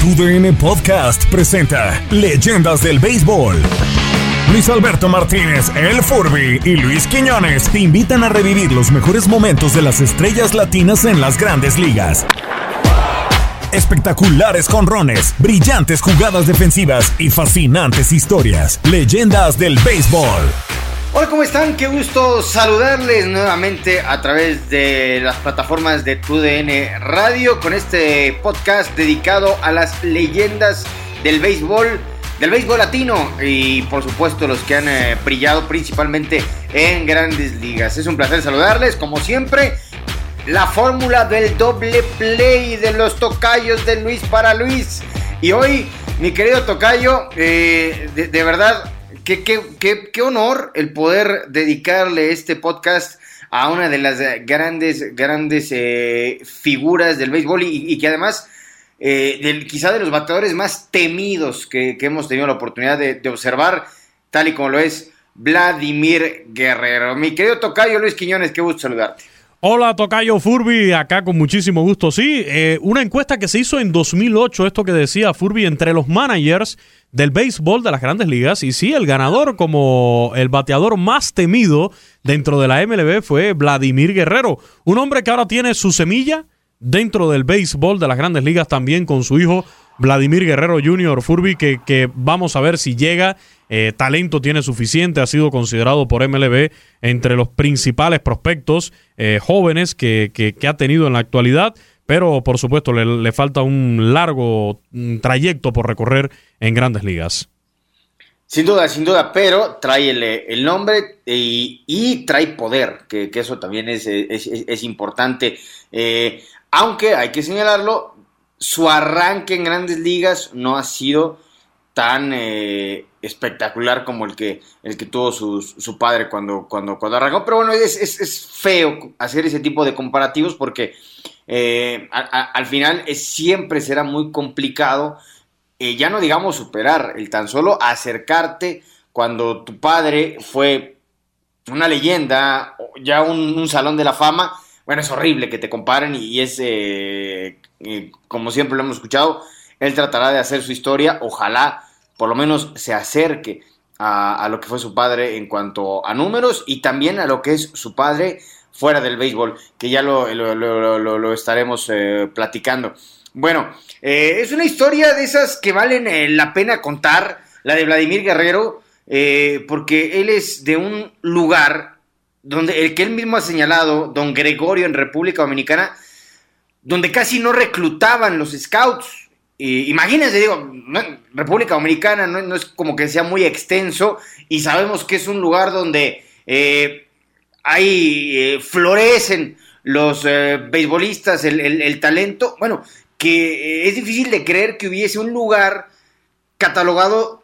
TUDN Podcast presenta Leyendas del Béisbol. Luis Alberto Martínez, El Furby y Luis Quiñones te invitan a revivir los mejores momentos de las estrellas latinas en las grandes ligas. Espectaculares conrones, brillantes jugadas defensivas y fascinantes historias. Leyendas del Béisbol. Hola, ¿cómo están? Qué gusto saludarles nuevamente a través de las plataformas de TUDN Radio con este podcast dedicado a las leyendas del béisbol, del béisbol latino y por supuesto los que han eh, brillado principalmente en grandes ligas. Es un placer saludarles, como siempre. La fórmula del doble play de los tocayos de Luis para Luis. Y hoy, mi querido tocayo, eh, de verdad Qué, qué, honor el poder dedicarle este podcast a una de las grandes, grandes eh, figuras del béisbol y, que además, eh, del, quizá de los bateadores más temidos que, hemos tenido la oportunidad de, observar, tal y como lo es Vladimir Guerrero. Mi querido Tocayo Luis Quiñones, qué gusto saludarte. Hola, Tocayo Furby, acá con muchísimo gusto. Sí, eh, una encuesta que se hizo en 2008, esto que decía Furby, entre los managers del béisbol de las grandes ligas. Y sí, el ganador como el bateador más temido dentro de la MLB fue Vladimir Guerrero, un hombre que ahora tiene su semilla dentro del béisbol de las grandes ligas también con su hijo Vladimir Guerrero Jr. Furby, que, que vamos a ver si llega. Eh, talento tiene suficiente, ha sido considerado por MLB entre los principales prospectos eh, jóvenes que, que ha tenido en la actualidad pero por supuesto le, falta un largo trayecto por recorrer en grandes ligas. Sin duda, sin duda, pero trae el, nombre y, trae poder, que, eso también es, es, importante. Eh, aunque hay que señalarlo, su arranque en grandes ligas no ha sido tan eh, espectacular como el que, el que tuvo su, su padre cuando, cuando, cuando arrancó. Pero bueno, es, es, feo hacer ese tipo de comparativos porque eh, al final es, siempre será muy complicado, eh, ya no digamos superar, el tan solo acercarte cuando tu padre fue una leyenda, ya un, salón de la fama. Bueno, es horrible que te comparen y, es, eh, como siempre lo hemos escuchado, él tratará de hacer su historia, ojalá por lo menos se acerque a, lo que fue su padre en cuanto a números y también a lo que es su padre fuera del béisbol, que ya lo, estaremos eh, platicando. Bueno, eh, es una historia de esas que valen eh, la pena contar, la de Vladimir Guerrero, porque él es de un lugar donde el que él mismo ha señalado, don Gregorio en República Dominicana, donde casi no reclutaban los scouts. imagínense, digo, República Dominicana no, es como que sea muy extenso y sabemos que es un lugar donde ahí eh, florecen los eh, beisbolistas, el, talento, bueno, que eh, es difícil de creer que hubiese un lugar catalogado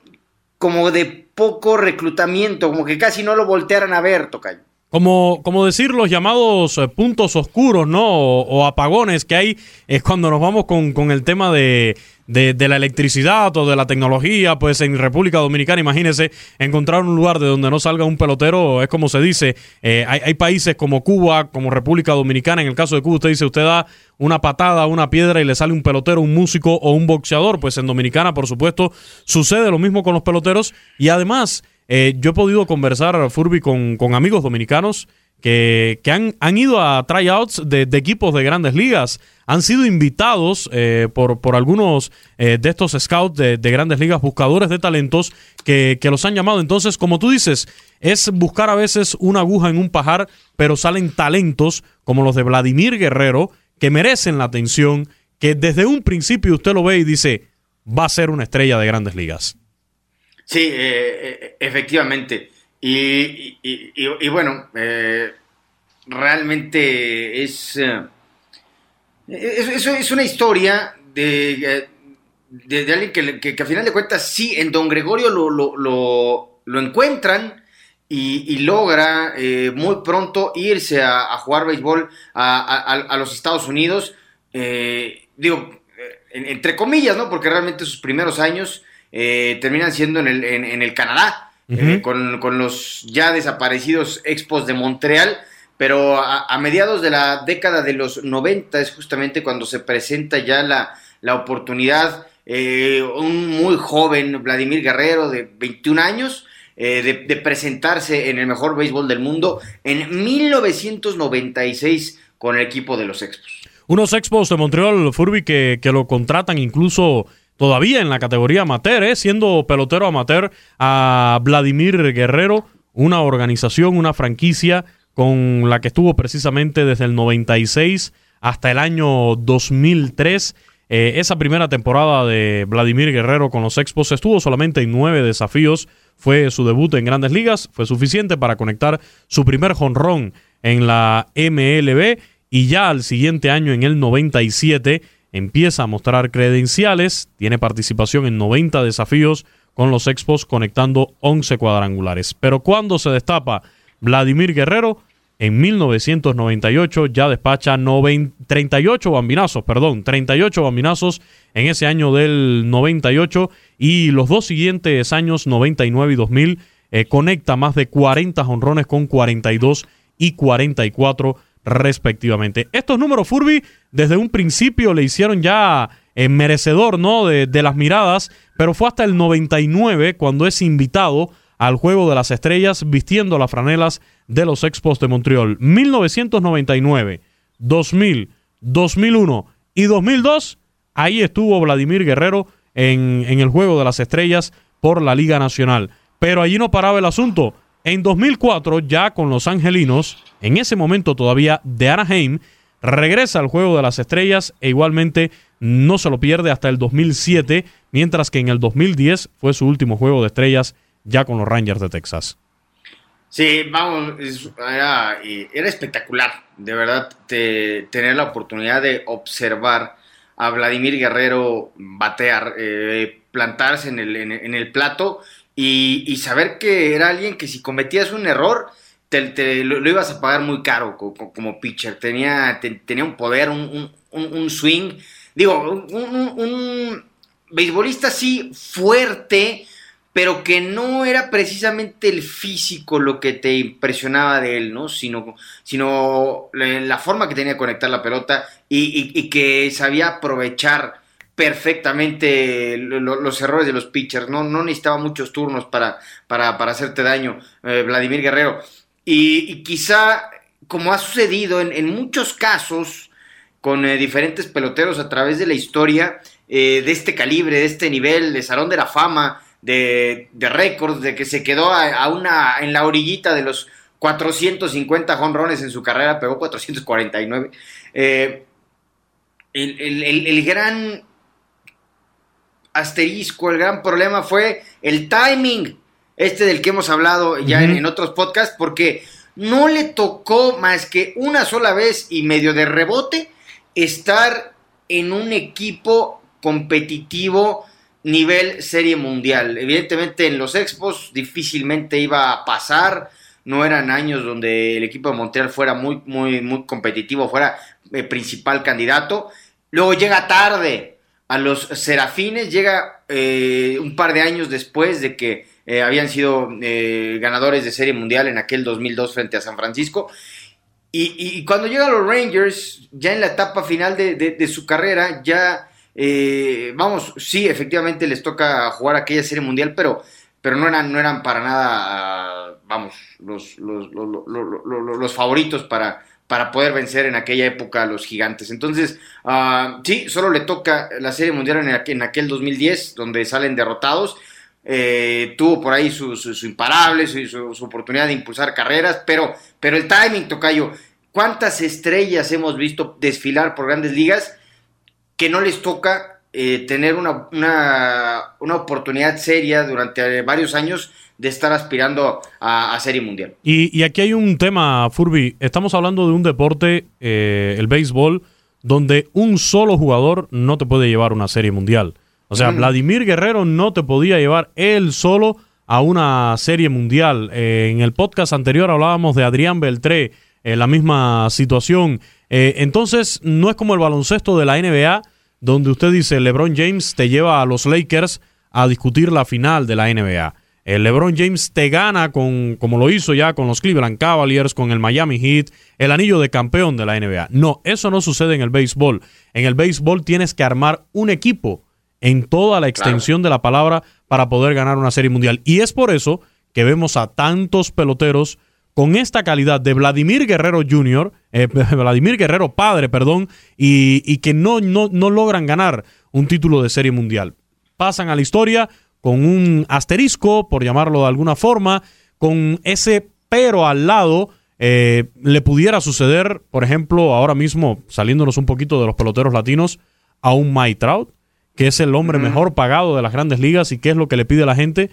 como de poco reclutamiento, como que casi no lo voltearan a ver, Tocayo. Como, como decir los llamados puntos oscuros, ¿no? O, apagones que hay es cuando nos vamos con, con el tema de, de, la electricidad o de la tecnología, pues en República Dominicana, imagínese, encontrar un lugar de donde no salga un pelotero, es como se dice, eh, hay, países como Cuba, como República Dominicana, en el caso de Cuba usted dice, usted da una patada, una piedra y le sale un pelotero, un músico o un boxeador, pues en Dominicana, por supuesto, sucede lo mismo con los peloteros y además eh, yo he podido conversar, Furby, con, con amigos dominicanos, que, han, han, ido a tryouts de, de, equipos de grandes ligas, han sido invitados eh, por, por, algunos eh, de estos scouts de, grandes ligas, buscadores de talentos, que, los han llamado. Entonces, como tú dices, es buscar a veces una aguja en un pajar, pero salen talentos como los de Vladimir Guerrero, que merecen la atención, que desde un principio usted lo ve y dice, va a ser una estrella de grandes ligas. Sí, eh, efectivamente. Y, bueno, eh, realmente es, eh, es, es, una historia de, de, alguien que, que, a final de cuentas sí, en Don Gregorio lo, lo, lo, encuentran y, logra eh, muy pronto irse a, jugar béisbol a, los Estados Unidos. digo, entre comillas, ¿no? Porque realmente sus primeros años terminan siendo en el, en el Canadá. Eh, con, los ya desaparecidos Expos de Montreal, pero a, mediados de la década de los 90 es justamente cuando se presenta ya la, la oportunidad eh, un muy joven Vladimir Guerrero de 21 años, de, de, presentarse en el mejor béisbol del mundo en 1996 con el equipo de los Expos. Unos Expos de Montreal, Furby, que, que lo contratan incluso todavía en la categoría amateur, ¿eh? siendo pelotero amateur a Vladimir Guerrero, una organización, una franquicia con la que estuvo precisamente desde el 96 hasta el año 2003. Eh, esa primera temporada de Vladimir Guerrero con los Expos estuvo solamente en nueve desafíos. Fue su debut en grandes ligas, fue suficiente para conectar su primer jonrón en la MLB y ya al siguiente año, en el 97, empieza a mostrar credenciales, tiene participación en 90 desafíos con los Expos conectando 11 cuadrangulares. Pero cuando se destapa Vladimir Guerrero, en 1998 ya despacha 38 bambinazos, perdón, 38 bambinazos en ese año del 98 y los dos siguientes años, 99 y 2000, eh, conecta más de 40 honrones con 42 y 44 respectivamente. Estos números Furby desde un principio le hicieron ya eh, merecedor ¿no? De, las miradas, pero fue hasta el 99 cuando es invitado al Juego de las Estrellas vistiendo las franelas de los Expos de Montreal. 1999, 2000, 2001 y 2002, ahí estuvo Vladimir Guerrero en el Juego de las Estrellas por la Liga Nacional. Pero allí no paraba el asunto. En 2004, ya con los Angelinos, en ese momento todavía de Anaheim, regresa al Juego de las Estrellas e igualmente no se lo pierde hasta el 2007, mientras que en el 2010 fue su último Juego de Estrellas ya con los Rangers de Texas. Sí, vamos, era, espectacular, de verdad, tener la oportunidad de observar a Vladimir Guerrero batear, eh, plantarse en el, en, el plato y, saber que era alguien que si cometías un error, te, lo, ibas a pagar muy caro como, pitcher. Tenía, tenía un poder, un, swing. Digo, un, beisbolista así fuerte, pero que no era precisamente el físico lo que te impresionaba de él, ¿no? Sino, sino la forma que tenía de conectar la pelota y, que sabía aprovechar perfectamente los errores de los pitchers, no, no necesitaba muchos turnos para, para, hacerte daño, eh, Vladimir Guerrero. Y, quizá, como ha sucedido en, muchos casos con eh, diferentes peloteros a través de la historia, eh, de este calibre, de este nivel, de Salón de la Fama, de, de récords, de que se quedó a, una, en la orillita de los 450 jonrones en su carrera, pegó 449. Eh, el, gran asterisco, el gran problema fue el timing, este del que hemos hablado ya en, en, otros podcasts, porque no le tocó más que una sola vez y medio de rebote estar en un equipo competitivo nivel serie mundial. Evidentemente en los expos difícilmente iba a pasar, no eran años donde el equipo de Montreal fuera muy, muy, muy competitivo, fuera el eh, principal candidato. Luego llega tarde a los Serafines, llega eh, un par de años después de que eh, habían sido ganadores de serie mundial en aquel 2002 frente a San Francisco. Y, cuando llega a los Rangers, ya en la etapa final de su carrera, ya eh, vamos, sí, efectivamente les toca jugar aquella serie mundial, pero, pero no, eran, no eran para nada, vamos, los, los, favoritos para, para poder vencer en aquella época a los gigantes. Entonces, uh, sí, solo le toca la serie mundial en aquel, en aquel 2010, donde salen derrotados. Eh, tuvo por ahí su, su, imparable, su, su, oportunidad de impulsar carreras, pero, pero el timing, Tocayo, ¿cuántas estrellas hemos visto desfilar por grandes ligas? que no les toca eh, tener una, una, oportunidad seria durante varios años de estar aspirando a, Serie Mundial. Y, aquí hay un tema, Furby. Estamos hablando de un deporte, eh, el béisbol, donde un solo jugador no te puede llevar una Serie Mundial. O sea, mm. Vladimir Guerrero no te podía llevar él solo a una Serie Mundial. Eh, en el podcast anterior hablábamos de Adrián Beltré, la misma situación. Eh, entonces, no es como el baloncesto de la NBA, donde usted dice LeBron James te lleva a los Lakers a discutir la final de la NBA. El LeBron James te gana con, como lo hizo ya con los Cleveland Cavaliers, con el Miami Heat, el anillo de campeón de la NBA. No, eso no sucede en el béisbol. En el béisbol tienes que armar un equipo en toda la extensión de la palabra para poder ganar una serie mundial. Y es por eso que vemos a tantos peloteros con esta calidad de Vladimir Guerrero Jr., eh, Vladimir Guerrero padre, perdón, y, y que no, no, no logran ganar un título de serie mundial. Pasan a la historia con un asterisco, por llamarlo de alguna forma, con ese pero al lado. Eh, le pudiera suceder, por ejemplo, ahora mismo, saliéndonos un poquito de los peloteros latinos, a un Mike Trout, que es el hombre mejor pagado de las grandes ligas y qué es lo que le pide a la gente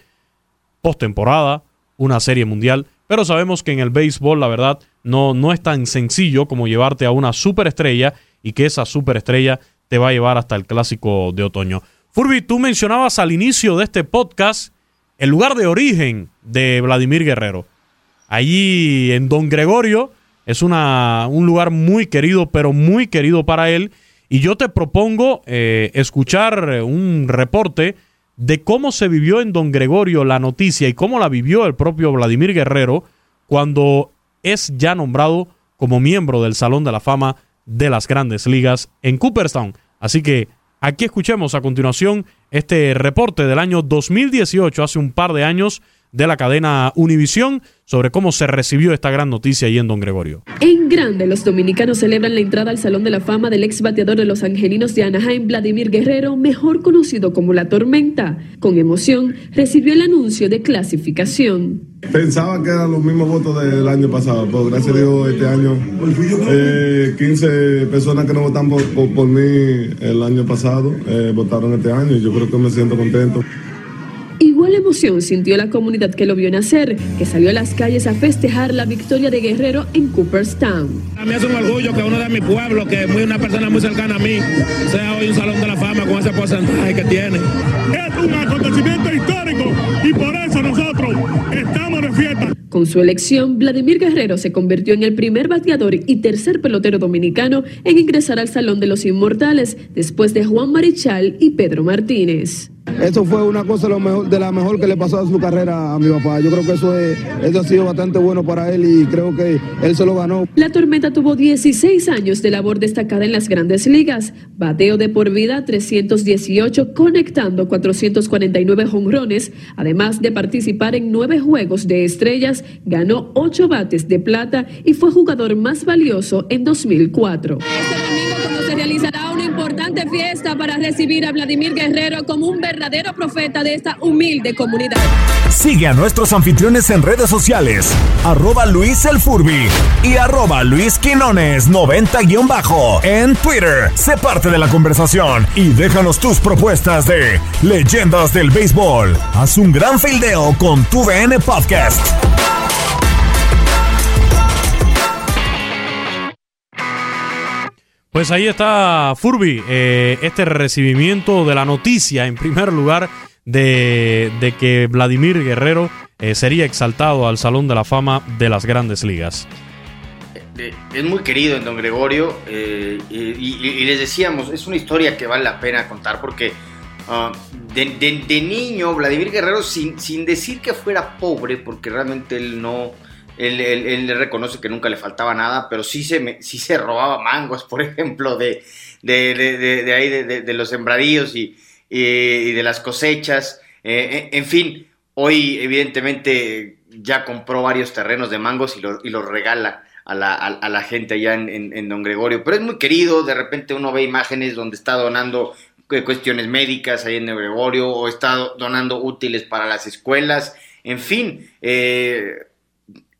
postemporada, una serie mundial. Pero sabemos que en el béisbol, la verdad, no, no es tan sencillo como llevarte a una superestrella y que esa superestrella te va a llevar hasta el clásico de otoño. Furby, tú mencionabas al inicio de este podcast el lugar de origen de Vladimir Guerrero. Allí en Don Gregorio es una, un lugar muy querido, pero muy querido para él. Y yo te propongo eh, escuchar un reporte de cómo se vivió en Don Gregorio la noticia y cómo la vivió el propio Vladimir Guerrero cuando es ya nombrado como miembro del Salón de la Fama de las Grandes Ligas en Cooperstown. Así que aquí escuchemos a continuación este reporte del año 2018, hace un par de años, de la cadena Univisión sobre cómo se recibió esta gran noticia ahí en Don Gregorio. En grande, los dominicanos celebran la entrada al Salón de la Fama del ex bateador de los Angelinos de Anaheim, Vladimir Guerrero, mejor conocido como La Tormenta. Con emoción, recibió el anuncio de clasificación. Pensaba que eran los mismos votos del año pasado, pero gracias a Dios este año eh, 15 personas que no por, por, por mí el año pasado eh, votaron este año y yo creo que me siento contento. Igual emoción sintió la comunidad que lo vio nacer, que salió a las calles a festejar la victoria de Guerrero en Cooperstown. A mí es un orgullo que uno de mi pueblo, que es muy una persona muy cercana a mí, sea hoy un salón de la fama con ese porcentaje que tiene. Es un acontecimiento histórico y por eso nosotros estamos de fiesta. Con su elección, Vladimir Guerrero se convirtió en el primer bateador y tercer pelotero dominicano en ingresar al Salón de los Inmortales, después de Juan Marichal y Pedro Martínez. Eso fue una cosa lo mejor, de la mejor que le pasó a su carrera a mi papá. Yo creo que eso, es, eso ha sido bastante bueno para él y creo que él se lo ganó. La Tormenta tuvo 16 años de labor destacada en las grandes ligas. Bateo de por vida 318, conectando 449 jonrones. Además de participar en nueve juegos de estrellas, ganó ocho bates de plata y fue jugador más valioso en 2004. Este domingo importante fiesta para recibir a Vladimir Guerrero como un verdadero profeta de esta humilde comunidad. Sigue a nuestros anfitriones en redes sociales, arroba Luis el Furby y arroba Luis Quinones 90-bajo en Twitter. Sé parte de la conversación y déjanos tus propuestas de leyendas del béisbol. Haz un gran fildeo con tu VN Podcast. Pues ahí está Furby, eh, este recibimiento de la noticia en primer lugar de, que Vladimir Guerrero eh, sería exaltado al Salón de la Fama de las Grandes Ligas. Eh, es muy querido en Don Gregorio y, les decíamos, es una historia que vale la pena contar porque de, de- de niño Vladimir Guerrero, sin, sin decir que fuera pobre, porque realmente él no, él, él- él le reconoce que nunca le faltaba nada, pero sí se, me- sí se robaba mangos, por ejemplo, de, de, de- ahí, de, los sembradíos y, de las cosechas. Eh, en, en fin, hoy evidentemente ya compró varios terrenos de mangos y, y los regala a la, a- la gente allá en, en- en Don Gregorio. Pero es muy querido, de repente uno ve imágenes donde está donando eh, cuestiones médicas ahí en Don Gregorio o está do- donando útiles para las escuelas. En fin, eh,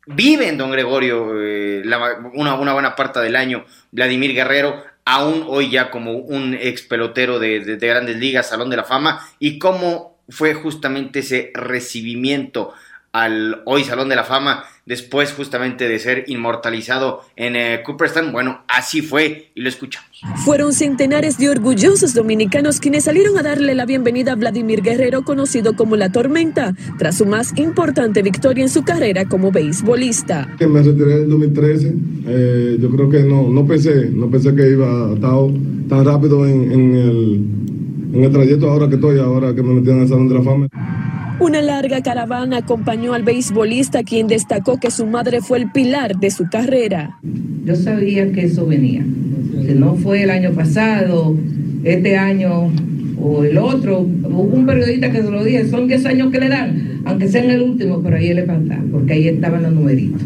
vive en Don Gregorio eh, la- una, una buena parte del año Vladimir Guerrero, aún hoy ya como un ex pelotero de, de- de grandes ligas, Salón de la Fama, y cómo fue justamente ese recibimiento al hoy Salón de la Fama, después justamente de ser inmortalizado en eh, Cooperstown. Bueno, así fue y lo escuchamos. Fueron centenares de orgullosos dominicanos quienes salieron a darle la bienvenida a Vladimir Guerrero, conocido como La Tormenta, tras su más importante victoria en su carrera como beisbolista. Que me retiré en 2013, eh, yo creo que no, no pensé, no pensé que iba a estar tan rápido en, en el, en el trayecto ahora que estoy, ahora que me metí en el Salón de la Fama. Una larga caravana acompañó al beisbolista, quien destacó que su madre fue el pilar de su carrera. Yo sabía que eso venía. Si no fue el año pasado, este año o el otro, hubo un periodista que se lo dije, son 10 años que le dan, aunque sean el último, pero ahí le faltan, porque ahí estaban los numeritos.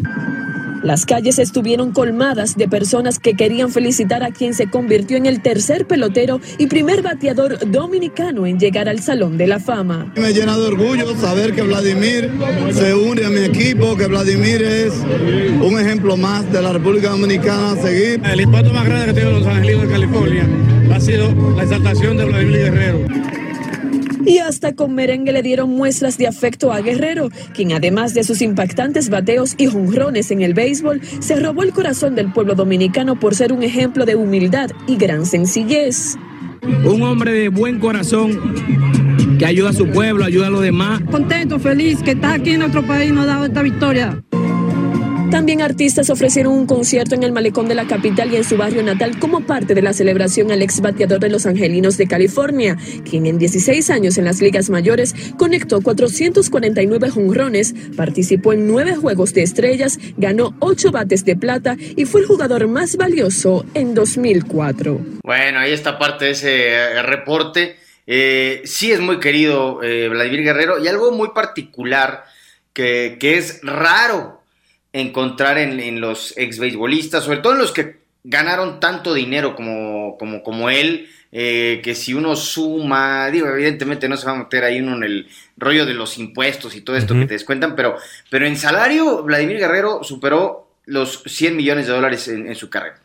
Las calles estuvieron colmadas de personas que querían felicitar a quien se convirtió en el tercer pelotero y primer bateador dominicano en llegar al Salón de la Fama. Me llena de orgullo saber que Vladimir se une a mi equipo, que Vladimir es un ejemplo más de la República Dominicana a seguir. El impacto más grande que tiene los Angelinos de California ha sido la exaltación de Vladimir Guerrero. Y hasta con merengue le dieron muestras de afecto a Guerrero, quien además de sus impactantes bateos y jonrones en el béisbol, se robó el corazón del pueblo dominicano por ser un ejemplo de humildad y gran sencillez. Un hombre de buen corazón que ayuda a su pueblo, ayuda a los demás. Contento, feliz que está aquí en nuestro país y nos ha dado esta victoria. También artistas ofrecieron un concierto en el malecón de la capital y en su barrio natal como parte de la celebración al ex bateador de los Angelinos de California, quien en 16 años en las ligas mayores conectó 449 jonrones, participó en nueve juegos de estrellas, ganó ocho bates de plata y fue el jugador más valioso en 2004. Bueno, ahí está parte de ese eh, reporte. Eh, sí es muy querido eh, Vladimir Guerrero y algo muy particular que, que es raro encontrar en, los ex beisbolistas, sobre todo en los que ganaron tanto dinero como, como, como él, eh, que si uno suma, digo, evidentemente no se va a meter ahí uno en el rollo de los impuestos y todo esto que te descuentan, pero, pero en salario Vladimir Guerrero superó los 100 millones de dólares en, su carrera.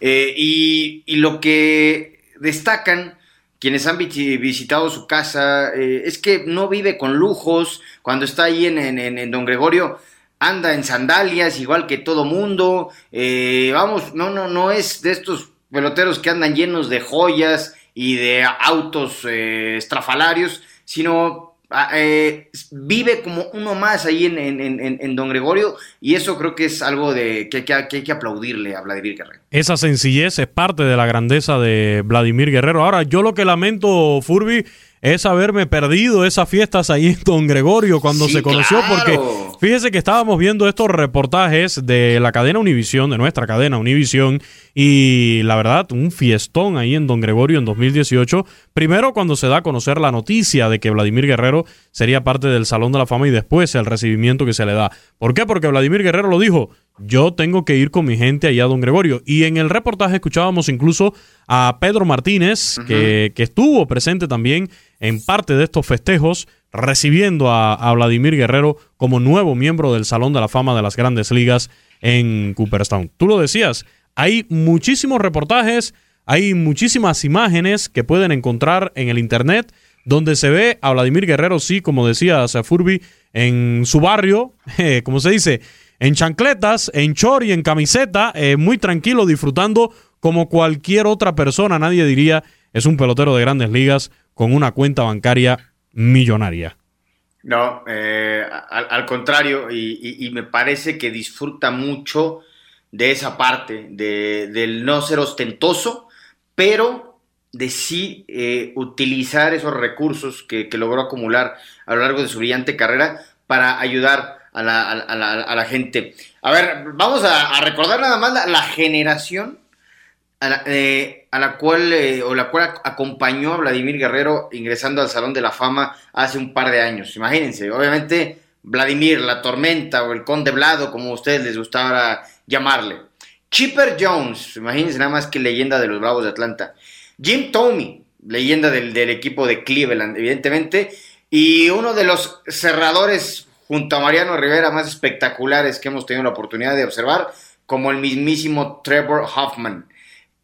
Eh, ¿Y? y, lo que destacan quienes han visitado su casa eh, es que no vive con lujos, cuando está ahí en, en Don Gregorio, anda en sandalias igual que todo mundo. Eh, vamos, no, no, no es de estos peloteros que andan llenos de joyas y de autos eh, estrafalarios, sino ah, eh, vive como uno más ahí en, en, Don Gregorio y eso creo que es algo de que, que, hay que aplaudirle a Vladimir Guerrero. Esa sencillez es parte de la grandeza de Vladimir Guerrero. Ahora, yo lo que lamento, Furby, es haberme perdido esas fiestas ahí en Don Gregorio cuando se conoció, porque fíjese que estábamos viendo estos reportajes de la cadena Univisión, de nuestra cadena Univisión, y la verdad, un fiestón ahí en Don Gregorio en 2018. Primero cuando se da a conocer la noticia de que Vladimir Guerrero sería parte del Salón de la Fama y después el recibimiento que se le da. ¿Por qué? Porque Vladimir Guerrero lo dijo, yo tengo que ir con mi gente allá Don Gregorio. Y en el reportaje escuchábamos incluso a Pedro Martínez, que, estuvo presente también en parte de estos festejos, recibiendo a, Vladimir Guerrero como nuevo miembro del Salón de la Fama de las Grandes Ligas en Cooperstown. Tú lo decías, hay muchísimos reportajes, hay muchísimas imágenes que pueden encontrar en el Internet donde se ve a Vladimir Guerrero, sí, como decía Furby, en su barrio, eh, como se dice, en chancletas, en chor y en camiseta, eh, muy tranquilo, disfrutando como cualquier otra persona. Nadie diría es un pelotero de grandes ligas con una cuenta bancaria millonaria. No, eh, al, contrario, y, me parece que disfruta mucho de esa parte, de, del no ser ostentoso, pero de sí eh, utilizar esos recursos que, que, logró acumular a lo largo de su brillante carrera para ayudar a la, a la, gente. A ver, vamos a, recordar nada más la, generación a la, eh, cual eh, o la cual acompañó a Vladimir Guerrero ingresando al Salón de la Fama hace un par de años. Imagínense, obviamente Vladimir, la tormenta o el conde Vlado, como a ustedes les gustaba llamarle. Chipper Jones, imagínense nada más que leyenda de los Bravos de Atlanta. Jim Tomey, leyenda del, del equipo de Cleveland, evidentemente. Y uno de los cerradores junto a Mariano Rivera más espectaculares que hemos tenido la oportunidad de observar, como el mismísimo Trevor Hoffman.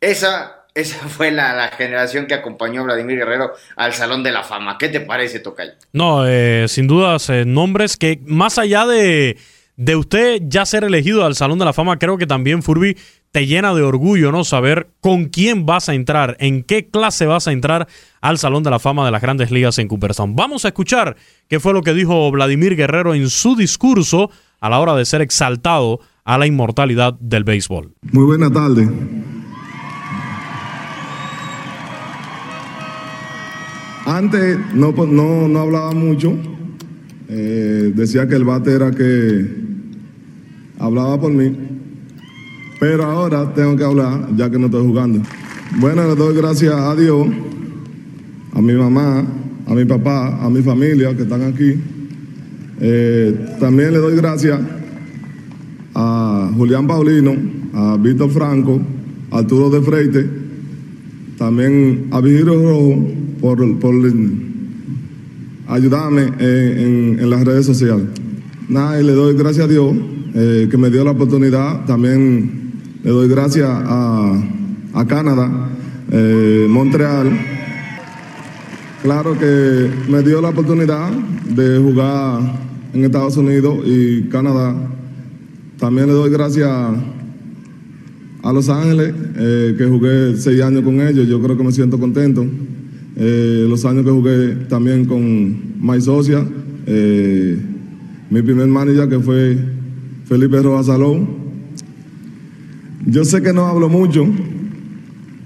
Esa, esa fue la, generación que acompañó a Vladimir Guerrero al Salón de la Fama. ¿Qué te parece, Tocay? No, eh, sin dudas, eh, nombres que más allá de, de usted ya ser elegido al Salón de la Fama, creo que también Furby te llena de orgullo, ¿no? Saber con quién vas a entrar, en qué clase vas a entrar al Salón de la Fama de las Grandes Ligas en Cooperstown. Vamos a escuchar qué fue lo que dijo Vladimir Guerrero en su discurso a la hora de ser exaltado a la inmortalidad del béisbol. Muy buena tarde. Antes no, no, hablaba mucho. Eh, decía que el bate era que hablaba por mí. Pero ahora tengo que hablar, ya que no estoy jugando. Bueno, le doy gracias a Dios, a mi mamá, a mi papá, a mi familia que están aquí. Eh, también le doy gracias a Julián Paulino, a Víctor Franco, a Arturo de Freite, también a Vigilio Rojo por, por ayudarme en, en, las redes sociales. Nada, y le doy gracias a Dios eh, que me dio la oportunidad. También le doy gracias a, a Canadá, eh, Montreal. Claro que me dio la oportunidad de jugar en Estados Unidos y Canadá. También le doy gracias a Los Ángeles, eh, que jugué seis años con ellos. Yo creo que me siento contento. Los años que jugué también con My Socia, mi primer manager que fue Felipe Rojas Salón. Yo sé que no hablo mucho,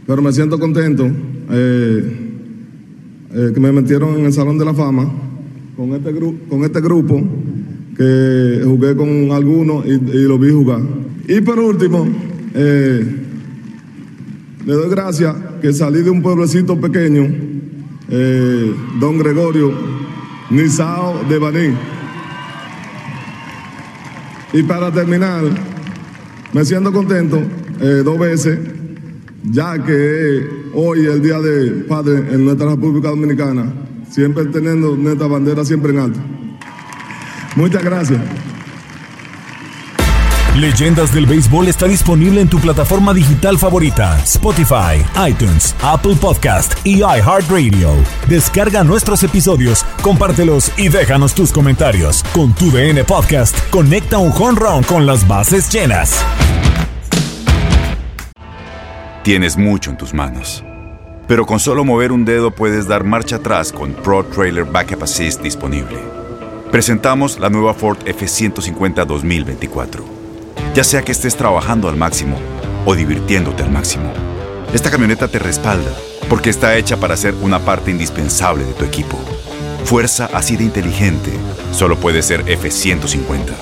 pero me siento contento que me metieron en el Salón de la Fama con este, con este grupo que jugué con algunos y, y lo vi jugar. Y por último, eh, le doy gracias que salí de un pueblecito pequeño, eh, don Gregorio Nizao de Baní. Y para terminar, me siento contento eh, dos veces, ya que hoy es el Día del Padre en nuestra República Dominicana, siempre teniendo nuestra bandera siempre en alto. Muchas gracias. Leyendas del Béisbol está disponible en tu plataforma digital favorita, Spotify, iTunes, Apple Podcast y iHeartRadio. Descarga nuestros episodios, compártelos y déjanos tus comentarios. Con tu DN Podcast, conecta un home run con las bases llenas. Tienes mucho en tus manos, pero con solo mover un dedo puedes dar marcha atrás con Pro Trailer Backup Assist disponible. Presentamos la nueva Ford F150 2024 ya sea que estés trabajando al máximo o divirtiéndote al máximo. Esta camioneta te respalda porque está hecha para ser una parte indispensable de tu equipo. Fuerza así de inteligente solo puede ser F-150.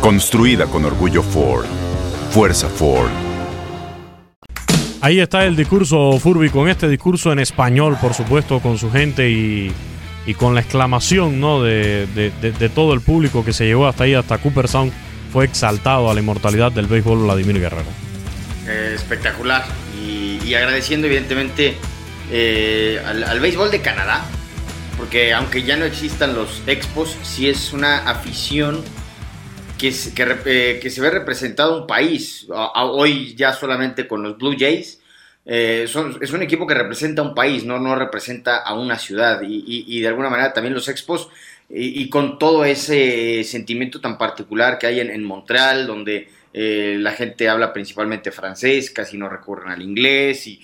Construida con orgullo Ford. Fuerza Ford. Ahí está el discurso Furby con este discurso en español, por supuesto, con su gente y, con la exclamación ¿no? de, todo el público que se llegó hasta ahí, hasta Cooper Sound fue exaltado a la inmortalidad del béisbol Vladimir Guerrero. Eh, espectacular. Y, agradeciendo evidentemente eh, al, béisbol de Canadá, porque aunque ya no existan los expos, sí es una afición que, eh, que, se ve representado un país, hoy ya solamente con los Blue Jays. es un equipo que representa un país, no, no representa a una ciudad. y de alguna manera también los expos y, con todo ese sentimiento tan particular que hay en, Montreal, donde eh, la gente habla principalmente francés, casi no recurren al inglés y,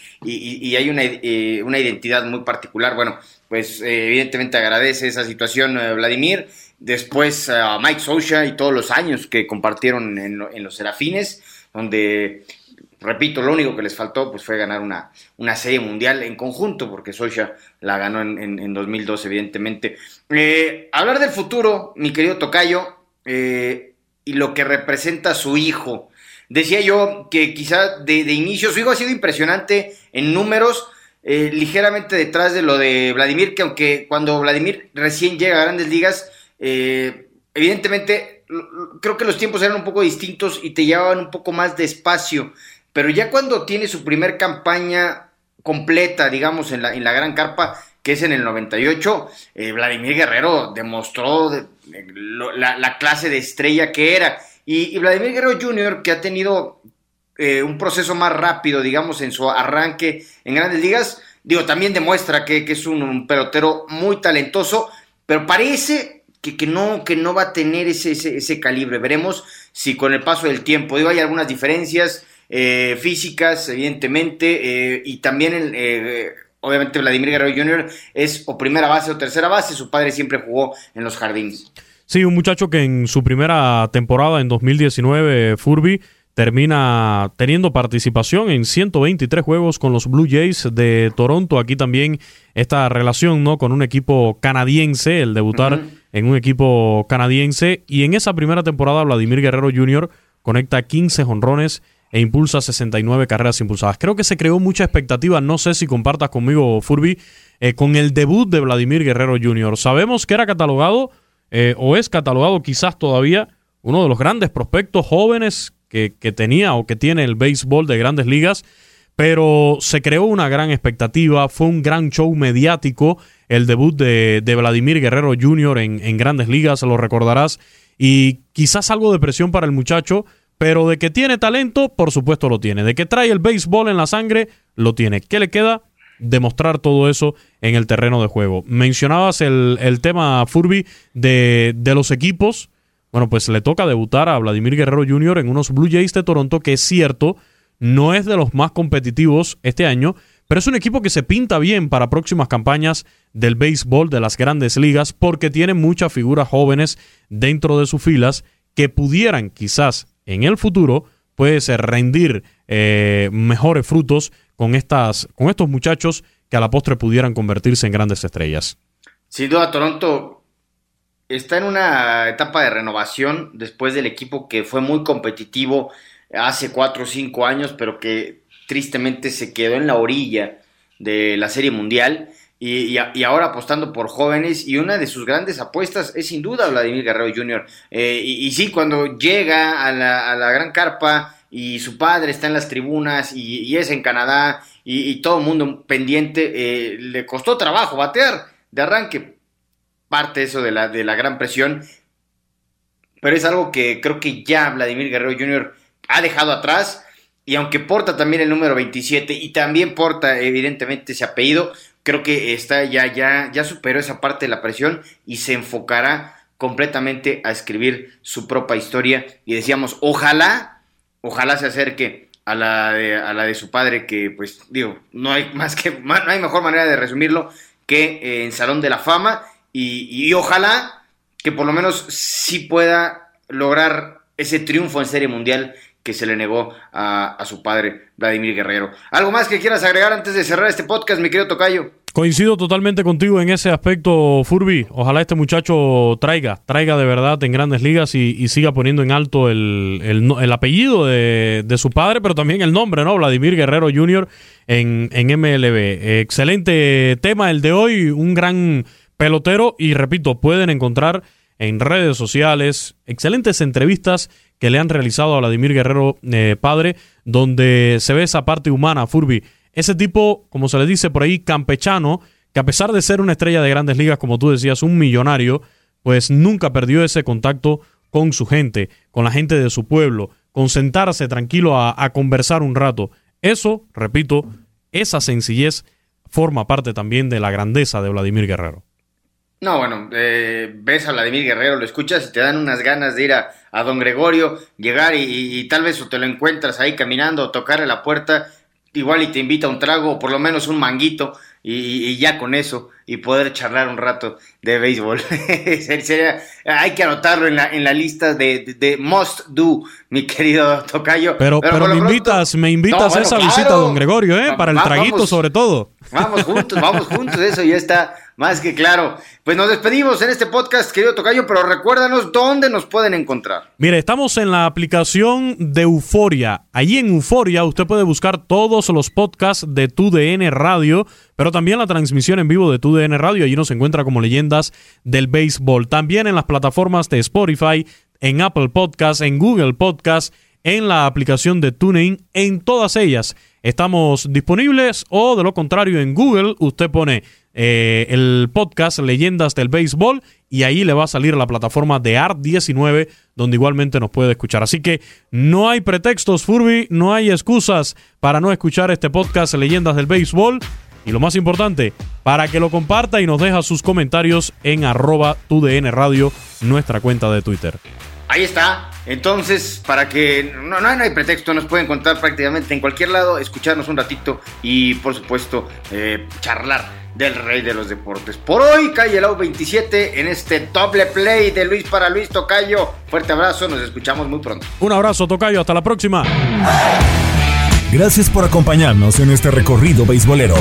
hay eh, una, identidad muy particular. Bueno, pues eh, evidentemente agradece esa situación Vladimir. Después a Mike Socha y todos los años que compartieron en, en los Serafines, donde repito, lo único que les faltó pues, fue ganar una, una serie mundial en conjunto, porque Socha la ganó en, en, 2002, evidentemente. Eh, hablar del futuro, mi querido Tocayo, eh, y lo que representa su hijo. Decía yo que quizá de, inicio su hijo ha sido impresionante en números, eh, ligeramente detrás de lo de Vladimir, que aunque cuando Vladimir recién llega a grandes ligas, evidentemente creo que los tiempos eran un poco distintos y te llevaban un poco más despacio pero ya cuando tiene su primer campaña completa, digamos, en la, en la Gran Carpa, que es en el 98, eh, Vladimir Guerrero demostró la, clase de estrella que era. Y, Vladimir Guerrero Jr., que ha tenido eh, un proceso más rápido, digamos, en su arranque en grandes ligas, digo, también demuestra que, es un, pelotero muy talentoso, pero parece que, que, no, que no va a tener ese, ese, ese, calibre. Veremos si con el paso del tiempo, digo, hay algunas diferencias. Eh, físicas, evidentemente, eh, y también, eh, obviamente, Vladimir Guerrero Jr. es o primera base o tercera base, su padre siempre jugó en los jardines. Sí, un muchacho que en su primera temporada, en 2019, Furby, termina teniendo participación en 123 juegos con los Blue Jays de Toronto. Aquí también esta relación ¿no? con un equipo canadiense, el debutar en un equipo canadiense. Y en esa primera temporada, Vladimir Guerrero Jr. conecta 15 jonrones e impulsa 69 carreras impulsadas. Creo que se creó mucha expectativa, no sé si compartas conmigo, Furby, eh, con el debut de Vladimir Guerrero Jr. Sabemos que era catalogado, eh, o es catalogado quizás todavía, uno de los grandes prospectos jóvenes que, tenía o que tiene el béisbol de grandes ligas, pero se creó una gran expectativa, fue un gran show mediático el debut de, Vladimir Guerrero Jr. En, en grandes ligas, lo recordarás, y quizás algo de presión para el muchacho, pero de que tiene talento, por supuesto lo tiene. De que trae el béisbol en la sangre, lo tiene. ¿Qué le queda? Demostrar todo eso en el terreno de juego. Mencionabas el, tema, Furby, de, de los equipos. Bueno, pues le toca debutar a Vladimir Guerrero Jr. en unos Blue Jays de Toronto, que es cierto, no es de los más competitivos este año, pero es un equipo que se pinta bien para próximas campañas del béisbol de las grandes ligas, porque tiene muchas figuras jóvenes dentro de sus filas que pudieran quizás en el futuro puedes rendir eh, mejores frutos con, estas, con estos muchachos que a la postre pudieran convertirse en grandes estrellas. Sin duda, Toronto está en una etapa de renovación después del equipo que fue muy competitivo hace cuatro o cinco años, pero que tristemente se quedó en la orilla de la Serie Mundial y, ahora apostando por jóvenes y una de sus grandes apuestas es sin duda Vladimir Guerrero Jr. Eh, y, sí, cuando llega a la, gran carpa y su padre está en las tribunas y, es en Canadá y, todo el mundo pendiente, eh, le costó trabajo batear de arranque. Parte eso la, de la gran presión, pero es algo que creo que ya Vladimir Guerrero Jr. ha dejado atrás. Y aunque porta también el número 27 y también porta evidentemente ese apellido, creo que está ya, ya, ya superó esa parte de la presión y se enfocará completamente a escribir su propia historia. Y decíamos, ojalá, ojalá se acerque a la de, a la de su padre, que pues digo, no hay más que, no hay mejor manera de resumirlo que en Salón de la Fama. Y, ojalá que por lo menos sí pueda lograr ese triunfo en Serie Mundial que se le negó a, a, su padre, Vladimir Guerrero. ¿Algo más que quieras agregar antes de cerrar este podcast, mi querido Tocayo? Coincido totalmente contigo en ese aspecto, Furby. Ojalá este muchacho traiga, traiga de verdad en grandes ligas y, siga poniendo en alto el, el, apellido de, su padre, pero también el nombre, ¿no? Vladimir Guerrero Jr. en, en MLB. Excelente tema el de hoy, un gran pelotero y repito, pueden encontrar en redes sociales excelentes entrevistas que le han realizado a Vladimir Guerrero eh, padre, donde se ve esa parte humana, Furby ese tipo, como se le dice por ahí, campechano, que a pesar de ser una estrella de grandes ligas, como tú decías, un millonario, pues nunca perdió ese contacto con su gente, con la gente de su pueblo, con sentarse tranquilo a, conversar un rato. Eso, repito, esa sencillez forma parte también de la grandeza de Vladimir Guerrero. No, bueno, eh, ves a Vladimir Guerrero, lo escuchas y te dan unas ganas de ir a, Don Gregorio, llegar y, y, tal vez o te lo encuentras ahí caminando o tocarle la puerta igual y te invita a un trago o por lo menos un manguito y, ya con eso y poder charlar un rato de béisbol. hay que anotarlo en la, en la lista de, de, must do, mi querido Tocayo. Pero, pero, me, invitas, me invitas a esa visita, don Gregorio, ¿eh? para el traguito sobre todo. Vamos juntos, vamos juntos, eso ya está más que claro. Pues nos despedimos en este podcast, querido Tocayo, pero recuérdanos dónde nos pueden encontrar. Mire, estamos en la aplicación de Euforia. Allí en Euforia usted puede buscar todos los podcasts de TUDN Radio, pero también la transmisión en vivo de TUDN Radio. Allí nos encuentra como leyendas del béisbol. También en las plataformas de Spotify, en Apple Podcasts, en Google Podcasts, en la aplicación de TuneIn, en todas ellas. Estamos disponibles o de lo contrario en Google usted pone eh, el podcast Leyendas del Béisbol y ahí le va a salir la plataforma de Art19 donde igualmente nos puede escuchar. Así que no hay pretextos, Furby, no hay excusas para no escuchar este podcast Leyendas del Béisbol. Y lo más importante, para que lo comparta y nos deja sus comentarios en arroba DN Radio, nuestra cuenta de Twitter. Ahí está. Entonces, para que no, no, hay pretexto, nos pueden contar prácticamente en cualquier lado, escucharnos un ratito y, por supuesto, eh, charlar del rey de los deportes. Por hoy, Calle Lau 27 en este doble play de Luis para Luis Tocayo. Fuerte abrazo, nos escuchamos muy pronto. Un abrazo, Tocayo, hasta la próxima. Gracias por acompañarnos en este recorrido beisbolero.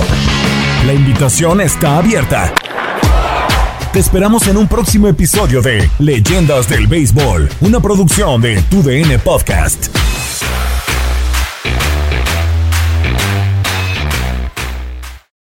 La invitación está abierta. Te esperamos en un próximo episodio de Leyendas del Béisbol, una producción de TUDN Podcast.